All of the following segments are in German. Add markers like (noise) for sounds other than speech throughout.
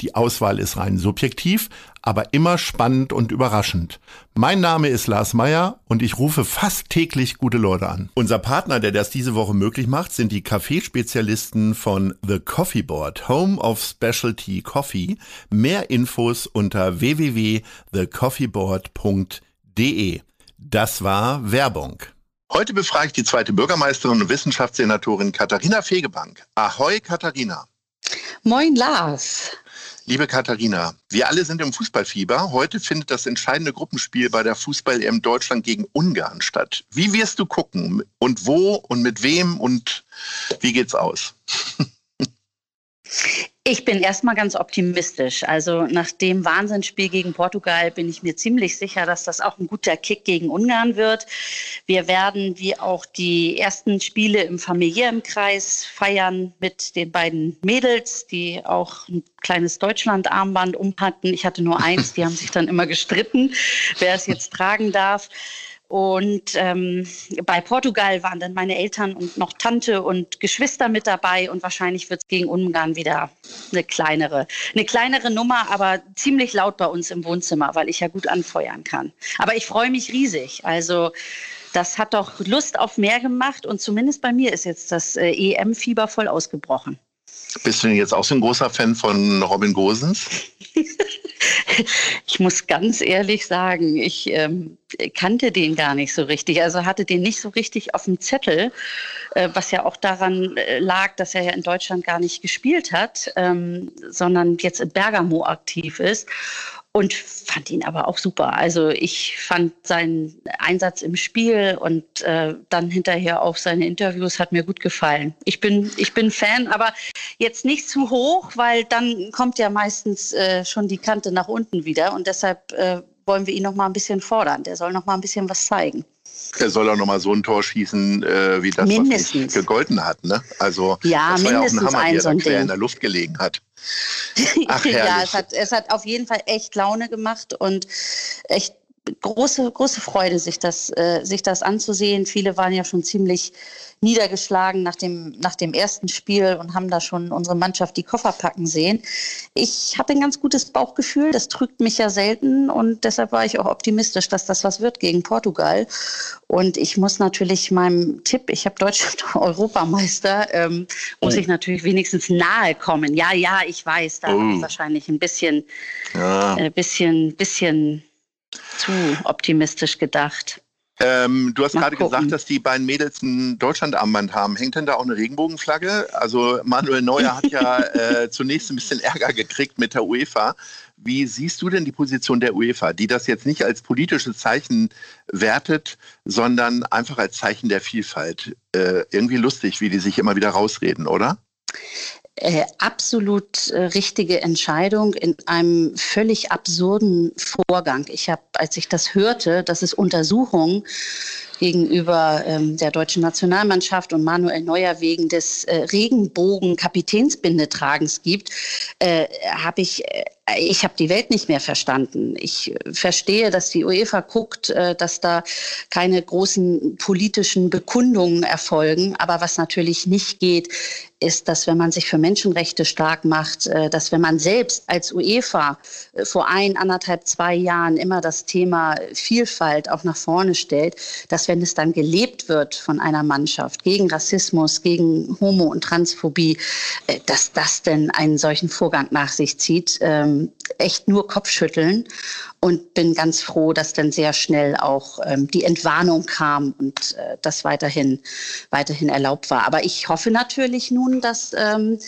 Die Auswahl ist rein subjektiv, aber immer spannend und überraschend. Mein Name ist Lars Meyer und ich rufe fast täglich gute Leute an. Unser Partner, der das diese Woche möglich macht, sind die Kaffeespezialisten von The Coffee Board, Home of Specialty Coffee. Mehr Infos unter www.thecoffeeboard.de. Das war Werbung. Heute befrage ich die zweite Bürgermeisterin und Wissenschaftssenatorin Katharina Fegebank. Ahoi, Katharina. Moin, Lars. Liebe Katharina, wir alle sind im Fußballfieber. Heute findet das entscheidende Gruppenspiel bei der Fußball-EM Deutschland gegen Ungarn statt. Wie wirst du gucken? Und wo und mit wem und wie geht's aus? (laughs) Ich bin erstmal ganz optimistisch. Also nach dem Wahnsinnsspiel gegen Portugal bin ich mir ziemlich sicher, dass das auch ein guter Kick gegen Ungarn wird. Wir werden wie auch die ersten Spiele im familiären Kreis feiern mit den beiden Mädels, die auch ein kleines Deutschland-Armband umhatten. Ich hatte nur eins, die haben sich dann immer gestritten, wer es jetzt tragen darf. Und ähm, bei Portugal waren dann meine Eltern und noch Tante und Geschwister mit dabei und wahrscheinlich wird es gegen Ungarn wieder eine kleinere, eine kleinere Nummer, aber ziemlich laut bei uns im Wohnzimmer, weil ich ja gut anfeuern kann. Aber ich freue mich riesig. Also das hat doch Lust auf mehr gemacht und zumindest bei mir ist jetzt das äh, EM-Fieber voll ausgebrochen. Bist du denn jetzt auch so ein großer Fan von Robin Gosens? ich muss ganz ehrlich sagen, ich ähm, kannte den gar nicht so richtig. Also hatte den nicht so richtig auf dem Zettel, äh, was ja auch daran äh, lag, dass er ja in Deutschland gar nicht gespielt hat, ähm, sondern jetzt in Bergamo aktiv ist und fand ihn aber auch super. Also ich fand seinen Einsatz im Spiel und äh, dann hinterher auch seine Interviews hat mir gut gefallen. Ich bin, ich bin Fan, aber jetzt nicht zu hoch, weil dann kommt ja meistens äh, schon die Kante nach unten wieder und deshalb äh, wollen wir ihn noch mal ein bisschen fordern. Der soll noch mal ein bisschen was zeigen. Er soll auch noch mal so ein Tor schießen, äh, wie das, mindestens. was gegolten hat. Ne? Also ja, das war ja auch ein Hammer, ein der so ein quer in der Luft gelegen hat. (laughs) Ach, ja, es hat, es hat auf jeden Fall echt Laune gemacht und echt große, große Freude, sich das, äh, sich das anzusehen. Viele waren ja schon ziemlich niedergeschlagen nach dem, nach dem ersten Spiel und haben da schon unsere Mannschaft die Koffer packen sehen. Ich habe ein ganz gutes Bauchgefühl, das trügt mich ja selten und deshalb war ich auch optimistisch, dass das was wird gegen Portugal. Und ich muss natürlich meinem Tipp, ich habe Deutschland (laughs) Europameister, ähm, muss ich natürlich wenigstens nahe kommen. Ja, ja, ich weiß, da oh. habe ich wahrscheinlich ein bisschen, ja. äh, bisschen, bisschen zu optimistisch gedacht. Ähm, du hast Mal gerade gucken. gesagt, dass die beiden Mädels ein Deutschlandarmband haben. Hängt denn da auch eine Regenbogenflagge? Also Manuel Neuer hat ja (laughs) äh, zunächst ein bisschen Ärger gekriegt mit der UEFA. Wie siehst du denn die Position der UEFA, die das jetzt nicht als politisches Zeichen wertet, sondern einfach als Zeichen der Vielfalt? Äh, irgendwie lustig, wie die sich immer wieder rausreden, oder? Äh, absolut äh, richtige Entscheidung in einem völlig absurden Vorgang. Ich habe, als ich das hörte, dass es Untersuchungen gegenüber ähm, der deutschen Nationalmannschaft und Manuel Neuer wegen des äh, Regenbogen-Kapitänsbindetragens gibt, äh, habe ich äh, ich habe die Welt nicht mehr verstanden. Ich verstehe, dass die UEFA guckt, äh, dass da keine großen politischen Bekundungen erfolgen. Aber was natürlich nicht geht, ist, dass wenn man sich für Menschenrechte stark macht, äh, dass wenn man selbst als UEFA äh, vor ein, anderthalb, zwei Jahren immer das Thema Vielfalt auch nach vorne stellt, dass wenn es dann gelebt wird von einer Mannschaft gegen Rassismus, gegen Homo- und Transphobie, dass das denn einen solchen Vorgang nach sich zieht. Ähm, echt nur Kopfschütteln und bin ganz froh, dass dann sehr schnell auch ähm, die Entwarnung kam und äh, das weiterhin, weiterhin erlaubt war. Aber ich hoffe natürlich nun, dass, ähm,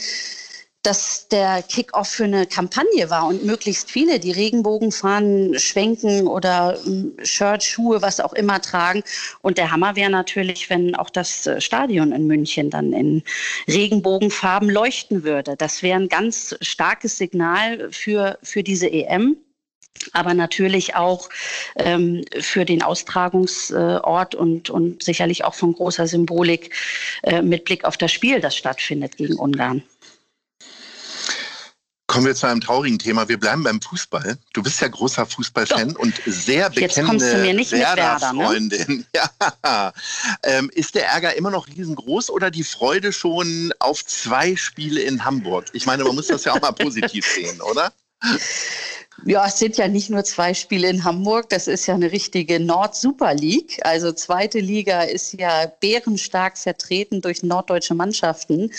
das der Kickoff für eine Kampagne war und möglichst viele, die Regenbogen fahren, schwenken oder ähm, Shirt, Schuhe, was auch immer tragen. Und der Hammer wäre natürlich, wenn auch das äh, Stadion in München dann in Regenbogenfarben leuchten würde. Das wäre ein ganz starkes Signal für, für diese EM aber natürlich auch ähm, für den Austragungsort und, und sicherlich auch von großer Symbolik äh, mit Blick auf das Spiel, das stattfindet gegen Ungarn. Kommen wir zu einem traurigen Thema. Wir bleiben beim Fußball. Du bist ja großer Fußballfan und sehr bekennende Werder-Freundin. Ne? (laughs) Ja. Ähm, ist der Ärger immer noch riesengroß oder die Freude schon auf zwei Spiele in Hamburg? Ich meine, man muss das ja auch mal positiv sehen, oder? (laughs) Ja, es sind ja nicht nur zwei Spiele in Hamburg, das ist ja eine richtige Nord-Super League. Also zweite Liga ist ja bärenstark vertreten durch norddeutsche Mannschaften.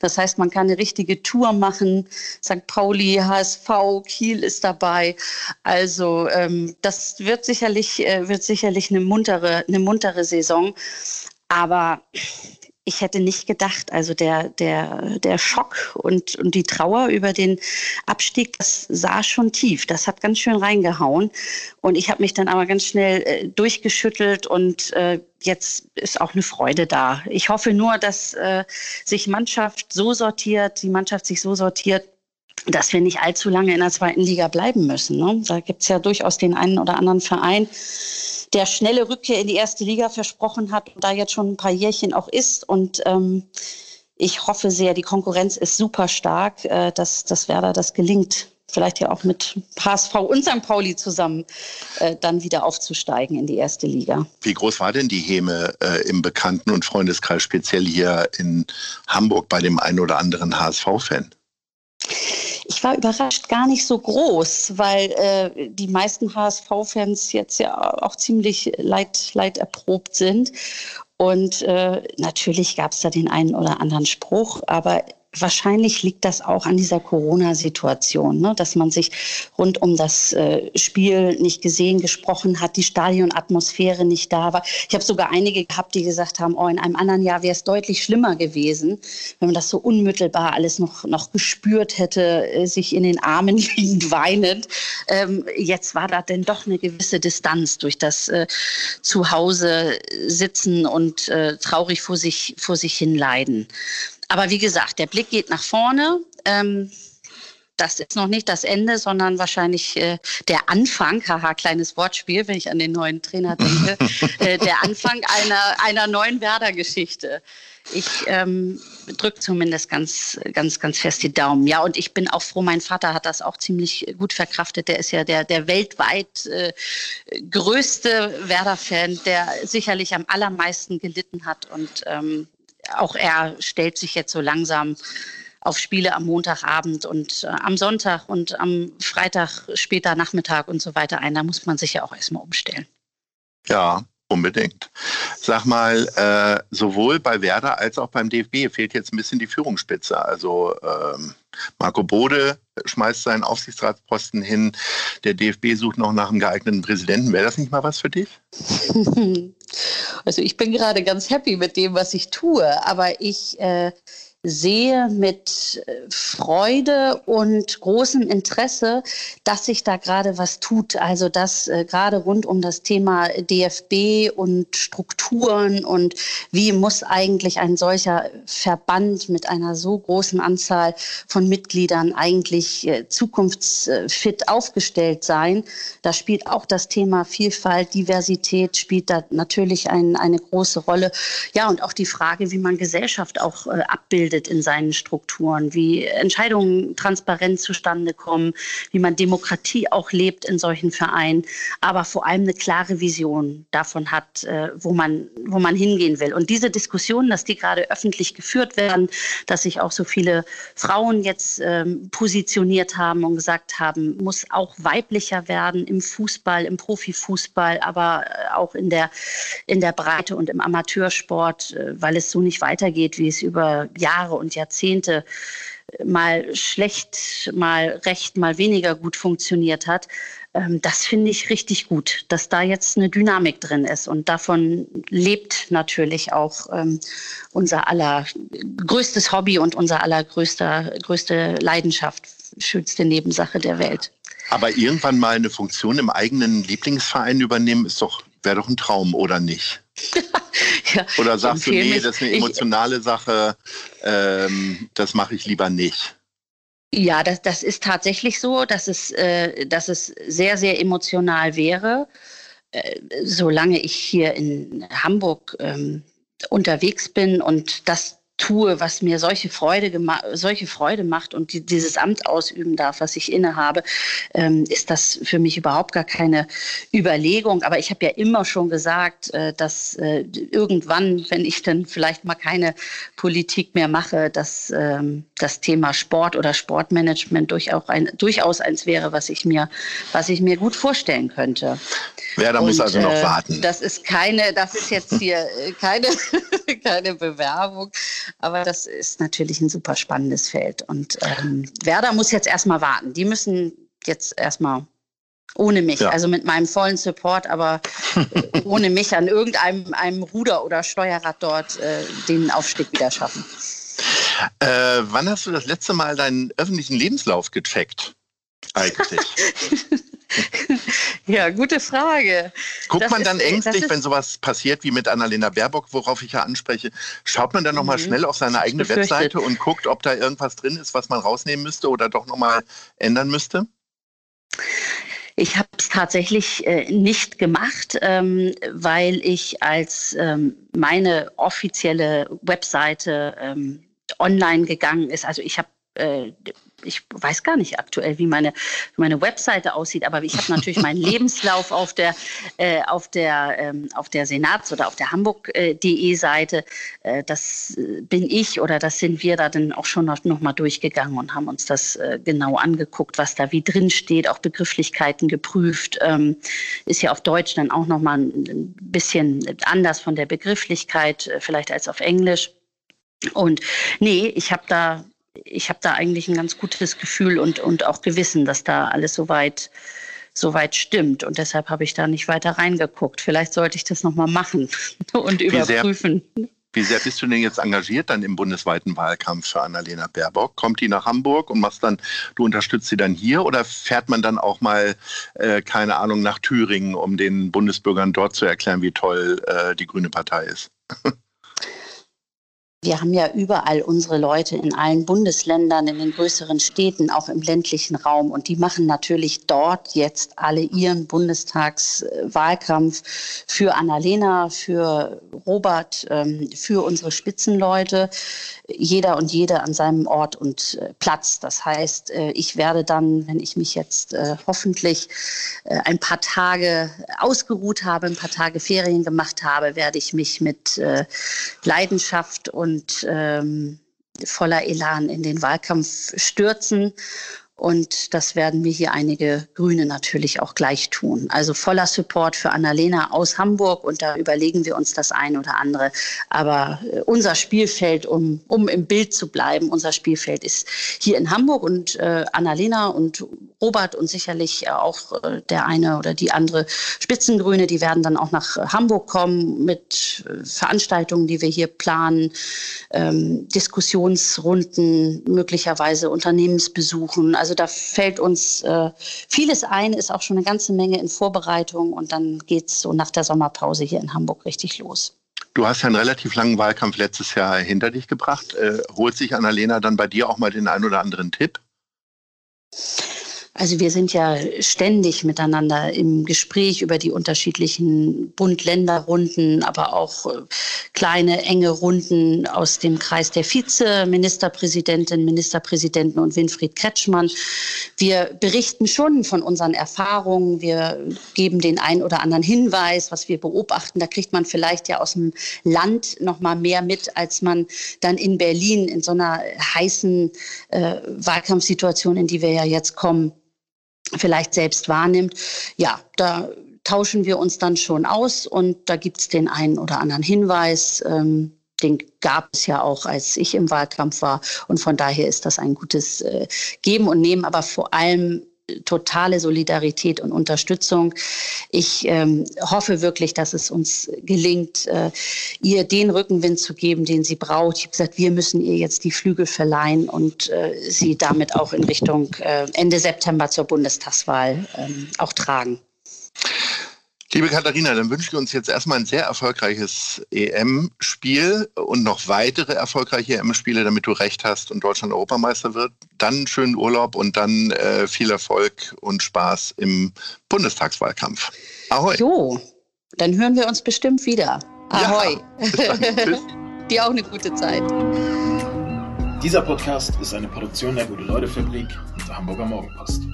Das heißt, man kann eine richtige Tour machen. St. Pauli, HSV, Kiel ist dabei. Also ähm, das wird sicherlich, äh, wird sicherlich eine muntere, eine muntere Saison. Aber ich hätte nicht gedacht, also der, der, der Schock und, und die Trauer über den Abstieg, das sah schon tief. Das hat ganz schön reingehauen. Und ich habe mich dann aber ganz schnell äh, durchgeschüttelt und äh, jetzt ist auch eine Freude da. Ich hoffe nur, dass äh, sich Mannschaft so sortiert, die Mannschaft sich so sortiert, dass wir nicht allzu lange in der zweiten Liga bleiben müssen. Ne? Da gibt's ja durchaus den einen oder anderen Verein, der schnelle Rückkehr in die erste Liga versprochen hat und da jetzt schon ein paar Jährchen auch ist. Und ähm, ich hoffe sehr, die Konkurrenz ist super stark, äh, dass, dass Werder das gelingt. Vielleicht ja auch mit HSV und St. Pauli zusammen äh, dann wieder aufzusteigen in die erste Liga. Wie groß war denn die Häme äh, im Bekannten- und Freundeskreis, speziell hier in Hamburg bei dem einen oder anderen HSV-Fan? Ich war überrascht gar nicht so groß, weil äh, die meisten HSV-Fans jetzt ja auch ziemlich leid, leid erprobt sind. Und äh, natürlich gab es da den einen oder anderen Spruch, aber wahrscheinlich liegt das auch an dieser Corona-Situation, ne? dass man sich rund um das äh, Spiel nicht gesehen, gesprochen hat, die Stadionatmosphäre nicht da war. Ich habe sogar einige gehabt, die gesagt haben, oh, in einem anderen Jahr wäre es deutlich schlimmer gewesen, wenn man das so unmittelbar alles noch, noch gespürt hätte, äh, sich in den Armen (laughs) liegend weinend. Ähm, jetzt war da denn doch eine gewisse Distanz durch das äh, Zuhause sitzen und äh, traurig vor sich, vor sich hin leiden. Aber wie gesagt, der Blick geht nach vorne. Ähm, das ist noch nicht das Ende, sondern wahrscheinlich äh, der Anfang, (laughs) haha, kleines Wortspiel, wenn ich an den neuen Trainer denke, (laughs) äh, der Anfang einer, einer neuen Werder-Geschichte. Ich ähm, drücke zumindest ganz, ganz, ganz fest die Daumen. Ja, und ich bin auch froh, mein Vater hat das auch ziemlich gut verkraftet. Der ist ja der, der weltweit äh, größte Werder-Fan, der sicherlich am allermeisten gelitten hat. Und ähm, auch er stellt sich jetzt so langsam auf Spiele am Montagabend und äh, am Sonntag und am Freitag später Nachmittag und so weiter ein. Da muss man sich ja auch erstmal umstellen. Ja, unbedingt. Sag mal, äh, sowohl bei Werder als auch beim DFB fehlt jetzt ein bisschen die Führungsspitze. Also ähm, Marco Bode schmeißt seinen Aufsichtsratsposten hin. Der DFB sucht noch nach einem geeigneten Präsidenten. Wäre das nicht mal was für dich? (laughs) Also ich bin gerade ganz happy mit dem, was ich tue, aber ich äh, sehe mit äh, Freude und großem Interesse, dass sich da gerade was tut. Also dass äh, gerade rund um das Thema DFB und Strukturen und wie muss eigentlich ein solcher Verband mit einer so großen Anzahl von Mitgliedern eigentlich äh, zukunftsfit aufgestellt sein. Da spielt auch das Thema Vielfalt, Diversität spielt da natürlich ein, eine große Rolle. Ja, und auch die Frage, wie man Gesellschaft auch äh, abbildet abbildet in seinen Strukturen, wie Entscheidungen transparent zustande kommen, wie man Demokratie auch lebt in solchen Vereinen, aber vor allem eine klare Vision davon hat, äh, wo man, wo man hingehen will. Und diese Diskussionen, dass die gerade öffentlich geführt werden, dass sich auch so viele Frauen jetzt ähm, positioniert haben und gesagt haben, muss auch weiblicher werden im Fußball, im Profifußball, aber äh, auch in der, in der Breite und im Amateursport, äh, weil es so nicht weitergeht, wie es über Jahre Jahre und Jahrzehnte mal schlecht, mal recht, mal weniger gut funktioniert hat. Ähm, das finde ich richtig gut, dass da jetzt eine Dynamik drin ist. Und davon lebt natürlich auch ähm, unser aller größtes Hobby und unser allergrößte größte Leidenschaft, schönste Nebensache der Welt. Aber irgendwann mal eine Funktion im eigenen Lieblingsverein übernehmen, ist doch, wäre doch ein Traum, oder nicht? (laughs) ja, oder sagst du, nee, das ist eine emotionale ich, Sache, ähm, das mache ich lieber nicht? Ja, das, das ist tatsächlich so, dass es, äh, dass es sehr, sehr emotional wäre. Äh, solange ich hier in Hamburg ähm, unterwegs bin und das tue, was mir solche Freude, solche Freude macht und die, dieses Amt ausüben darf, was ich innehabe, ähm, ist das für mich überhaupt gar keine Überlegung. Aber ich habe ja immer schon gesagt, äh, dass äh, irgendwann, wenn ich dann vielleicht mal keine Politik mehr mache, dass ähm, das Thema Sport oder Sportmanagement durchaus, ein, durchaus eins wäre, was ich mir, was ich mir gut vorstellen könnte. Wer da muss also noch äh, warten. Das ist keine, das ist jetzt hier äh, keine, (laughs) keine Bewerbung. Aber das ist natürlich ein super spannendes Feld. Und ähm, Werder muss jetzt erstmal warten. Die müssen jetzt erstmal ohne mich, ja. also mit meinem vollen Support, aber (laughs) ohne mich an irgendeinem einem Ruder oder Steuerrad dort äh, den Aufstieg wieder schaffen. Äh, wann hast du das letzte Mal deinen öffentlichen Lebenslauf gecheckt? Eigentlich. (laughs) Ja, gute Frage. Guckt das man dann ist, ängstlich, wenn sowas passiert wie mit Annalena Baerbock, worauf ich ja anspreche, schaut man dann nochmal mhm. schnell auf seine eigene. Webseite und guckt, ob da irgendwas drin ist, was man rausnehmen müsste oder doch nochmal ändern müsste? Ich habe es tatsächlich äh, nicht gemacht, ähm, weil ich als ähm, meine offizielle Webseite ähm, online gegangen ist. Also ich habe äh, ich weiß gar nicht aktuell, wie meine, meine Webseite aussieht, aber ich habe natürlich meinen (laughs) Lebenslauf auf der, äh, auf der, ähm, auf der Senats- oder auf der Hamburg.de Seite. Äh, das bin ich oder das sind wir da dann auch schon noch, noch mal durchgegangen und haben uns das äh, genau angeguckt, was da wie drin steht, auch Begrifflichkeiten geprüft. Ähm, ist ja auf Deutsch dann auch noch mal ein bisschen anders von der Begrifflichkeit, äh, vielleicht als auf Englisch. Und nee, ich habe da ich habe da eigentlich ein ganz gutes Gefühl und, und auch Gewissen, dass da alles soweit soweit stimmt. Und deshalb habe ich da nicht weiter reingeguckt. Vielleicht sollte ich das nochmal machen (laughs) und überprüfen. Wie sehr, wie sehr bist du denn jetzt engagiert dann im bundesweiten Wahlkampf für Annalena Baerbock? Kommt die nach Hamburg und machst dann, du unterstützt sie dann hier oder fährt man dann auch mal, äh, keine Ahnung, nach Thüringen, um den Bundesbürgern dort zu erklären, wie toll äh, die Grüne Partei ist? (laughs) Wir haben ja überall unsere Leute in allen Bundesländern, in den größeren Städten, auch im ländlichen Raum. Und die machen natürlich dort jetzt alle ihren Bundestagswahlkampf für Annalena, für Robert, ähm, für unsere Spitzenleute. Jeder und jede an seinem Ort und äh, Platz. Das heißt, äh, ich werde dann, wenn ich mich jetzt äh, hoffentlich ein paar Tage ausgeruht habe, ein paar Tage Ferien gemacht habe, werde ich mich mit Leidenschaft und und ähm, voller Elan in den Wahlkampf stürzen und das werden wir hier einige Grüne natürlich auch gleich tun. Also voller Support für Annalena aus Hamburg und da überlegen wir uns das ein oder andere. Aber äh, unser Spielfeld, um, um im Bild zu bleiben, unser Spielfeld ist hier in Hamburg und äh, Annalena und Robert und sicherlich auch äh, der eine oder die andere Spitzengrüne, die werden dann auch nach Hamburg kommen mit äh, Veranstaltungen, die wir hier planen, ähm, Diskussionsrunden, möglicherweise Unternehmensbesuchen. Also da fällt uns äh, vieles ein, ist auch schon eine ganze Menge in Vorbereitung und dann geht es so nach der Sommerpause hier in Hamburg richtig los. Du hast ja einen relativ langen Wahlkampf letztes Jahr hinter dich gebracht. Äh, holt sich Annalena dann bei dir auch mal den einen oder anderen Tipp? Also wir sind ja ständig miteinander im Gespräch über die unterschiedlichen Bund-Länder-Runden, aber auch äh, kleine, enge Runden aus dem Kreis der Vize-Ministerpräsidentin, Ministerpräsidenten und Winfried Kretschmann. Wir berichten schon von unseren Erfahrungen. Wir geben den einen oder anderen Hinweis, was wir beobachten. Da kriegt man vielleicht ja aus dem Land noch mal mehr mit, als man dann in Berlin in so einer heißen äh, Wahlkampfsituation, in die wir ja jetzt kommen, vielleicht selbst wahrnimmt. Ja, da tauschen wir uns dann schon aus und da gibt es den einen oder anderen Hinweis. Ähm, den gab es ja auch, als ich im Wahlkampf war. Und von daher ist das ein gutes äh, Geben und Nehmen, aber vor allem totale Solidarität und Unterstützung. Ich ähm, hoffe wirklich, dass es uns gelingt, äh, ihr den Rückenwind zu geben, den sie braucht. Ich habe gesagt, wir müssen ihr jetzt die Flügel verleihen und äh, sie damit auch in Richtung äh, Ende September zur Bundestagswahl ähm, auch tragen. Liebe Katharina, dann wünschen wir uns jetzt erstmal ein sehr erfolgreiches EM-Spiel und noch weitere erfolgreiche EM-Spiele, damit du recht hast und Deutschland Europameister wird. Dann einen schönen Urlaub und dann äh, viel Erfolg und Spaß im Bundestagswahlkampf. Ahoi. Jo, dann hören wir uns bestimmt wieder. Ahoi. Ja, (laughs) Dir auch eine gute Zeit. Dieser Podcast ist eine Produktion der Gute-Leute-Fabrik und der Hamburger Morgenpost.